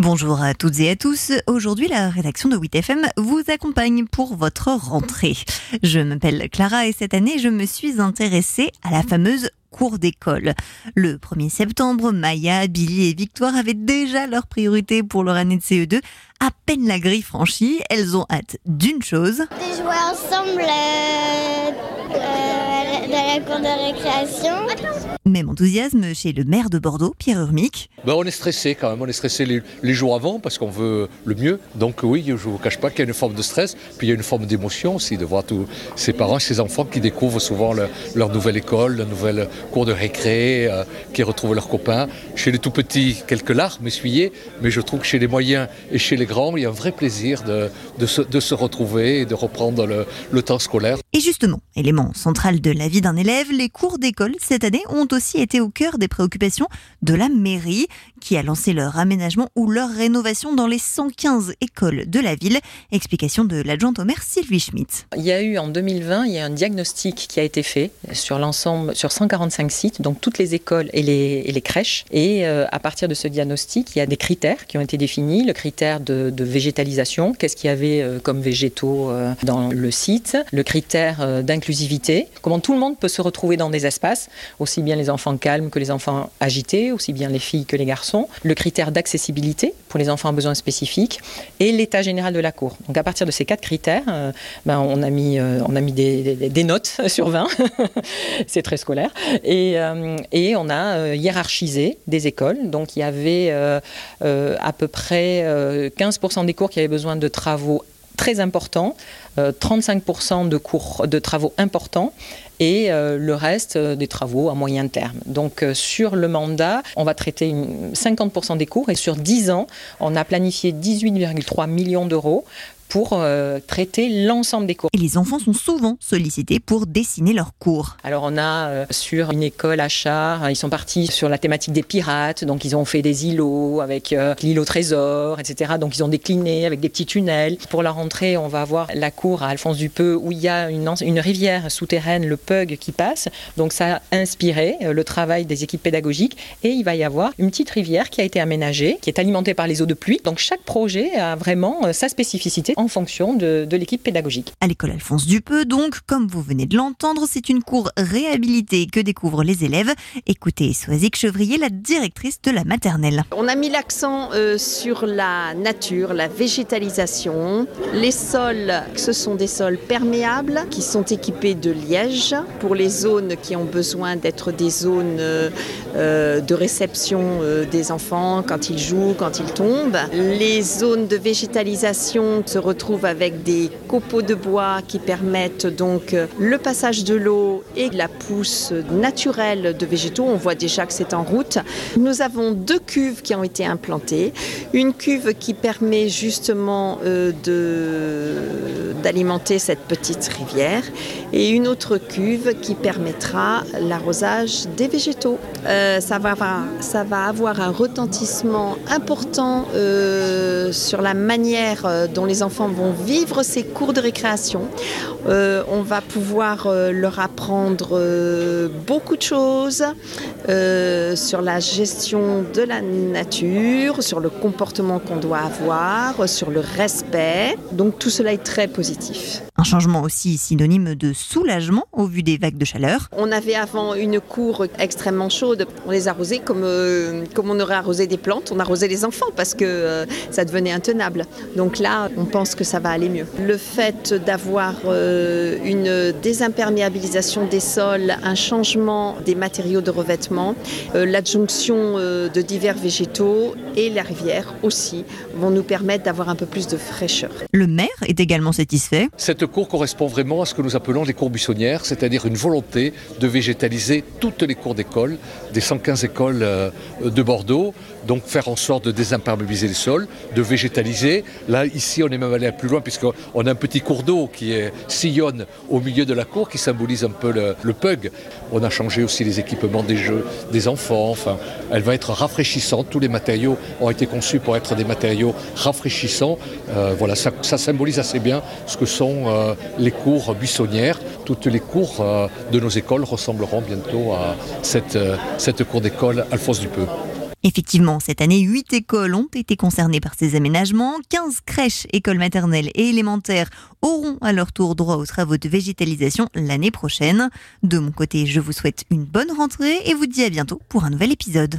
Bonjour à toutes et à tous. Aujourd'hui, la rédaction de 8FM vous accompagne pour votre rentrée. Je m'appelle Clara et cette année, je me suis intéressée à la fameuse cours d'école. Le 1er septembre, Maya, Billy et Victoire avaient déjà leur priorité pour leur année de CE2. À peine la grille franchie, elles ont hâte d'une chose. De jouer ensemble euh, euh, la cour de récréation. Même enthousiasme chez le maire de Bordeaux, Pierre Urmic. Ben, on est stressé quand même, on est stressé les, les jours avant parce qu'on veut le mieux. Donc oui, je ne vous cache pas qu'il y a une forme de stress, puis il y a une forme d'émotion aussi de voir tous ces parents, ces enfants qui découvrent souvent le- leur nouvelle école, leur nouvelle cours de récré, euh, qui retrouvent leurs copains. Chez les tout petits, quelques larmes essuyées, mais je trouve que chez les moyens et chez les grands, il y a un vrai plaisir de, de se, de se retrouver et de reprendre le, le temps scolaire. Et justement, élément central de la vie d'un élève, les cours d'école cette année ont aussi été au cœur des préoccupations de la mairie, qui a lancé leur aménagement ou leur rénovation dans les 115 écoles de la ville. Explication de l'adjointe au maire Sylvie Schmitt. Il y a eu en 2020, il y a un diagnostic qui a été fait sur l'ensemble, sur 145 sites, donc toutes les écoles et les, et les crèches. Et euh, à partir de ce diagnostic, il y a des critères qui ont été définis. Le critère de, de végétalisation, qu'est-ce qu'il y avait euh, comme végétaux euh, dans le site. Le critère euh, d'inclusivité, comment tout le monde peut se retrouver dans des espaces, aussi bien les enfants calmes que les enfants agités, aussi bien les filles que les garçons. Le critère d'accessibilité pour les enfants à besoins spécifiques et l'état général de la cour. Donc à partir de ces quatre critères, euh, ben, on a mis, euh, on a mis des, des- notes sur 20, c'est très scolaire, et, euh, et on a hiérarchisé des écoles. Donc il y avait à peu près euh, 15% des cours qui avaient besoin de travaux très importants, euh, 35% de cours de travaux importants et euh, le reste euh, des travaux à moyen terme. Donc euh, sur le mandat, on va traiter une- 50% des cours et sur 10 ans, on a planifié 18,3 millions d'euros pour euh, traiter l'ensemble des cours. Et les enfants sont souvent sollicités pour dessiner leurs cours. Alors on a euh, sur une école à Char, ils sont partis sur la thématique des pirates, donc ils ont fait des îlots avec euh, l'îlot trésor, etc. Donc ils ont décliné avec des petits tunnels. Pour la rentrée, on va avoir la cour à Alphonse Dupeux où il y a une rivière souterraine, le Pug, qui passe. Donc ça a inspiré euh, le travail des équipes pédagogiques et il va y avoir une petite rivière qui a été aménagée, qui est alimentée par les eaux de pluie. Donc chaque projet a vraiment euh, sa spécificité en fonction de, de l'équipe pédagogique. À l'école Alphonse Dupeux, donc, comme vous venez de l'entendre, c'est une cour réhabilitée que découvrent les élèves. Écoutez Soisic Chevrier, la directrice de la maternelle. On a mis l'accent euh, sur la nature, la végétalisation. Les sols, ce sont des sols perméables qui sont équipés de liège pour les zones qui ont besoin d'être des zones euh, euh, de réception euh, des enfants quand ils jouent, quand ils tombent. Les zones de végétalisation se retrouvent avec des copeaux de bois qui permettent donc euh, le passage de l'eau et la pousse naturelle de végétaux. On voit déjà que c'est en route. Nous avons deux cuves qui ont été implantées. Une cuve qui permet justement euh, d'alimenter cette petite rivière et une autre cuve qui permettra l'arrosage des végétaux. Euh, ça, va avoir, un retentissement important euh, sur la manière dont les enfants vont vivre ces cours de récréation. Euh, on va pouvoir euh, leur apprendre euh, beaucoup de choses sur la gestion de la nature, sur le comportement qu'on doit avoir, sur le respect. Donc tout cela est très positif. Un changement aussi synonyme de soulagement au vu des vagues de chaleur. On avait avant une cour extrêmement chaude. On les arrosait comme, euh, comme on aurait arrosé des plantes. On arrosait les enfants parce que euh, ça devenait intenable. Donc là, on pense que ça va aller mieux. Le fait d'avoir euh, une désimperméabilisation des sols, un changement des matériaux de revêtement, euh, l'adjonction euh, de divers végétaux et la rivière aussi vont nous permettre d'avoir un peu plus de fraîcheur. Le maire est également satisfait. Cette cour correspond vraiment à ce que nous appelons les cours buissonnières, c'est-à-dire une volonté de végétaliser toutes les cours d'école, des 115 écoles euh, de Bordeaux, donc faire en sorte de désimperméabiliser les sols, de végétaliser. Là, ici, on est même allé plus loin puisqu'on a un petit cours d'eau qui sillonne au milieu de la cour, qui symbolise un peu le, pug. On a changé aussi les équipements des jeux des enfants. Enfin, elle va être rafraîchissante. Tous les matériaux ont été conçus pour être des matériaux rafraîchissants. Euh, voilà, ça, ça symbolise assez bien ce que sont euh, les cours buissonnières. Toutes les cours euh, de nos écoles ressembleront bientôt à cette, euh, cette cour d'école Alphonse Dupeux. Effectivement, cette année, 8 écoles ont été concernées par ces aménagements. 15 crèches, écoles maternelles et élémentaires auront à leur tour droit aux travaux de végétalisation l'année prochaine. De mon côté, je vous souhaite une bonne rentrée et vous dis à bientôt pour un nouvel épisode.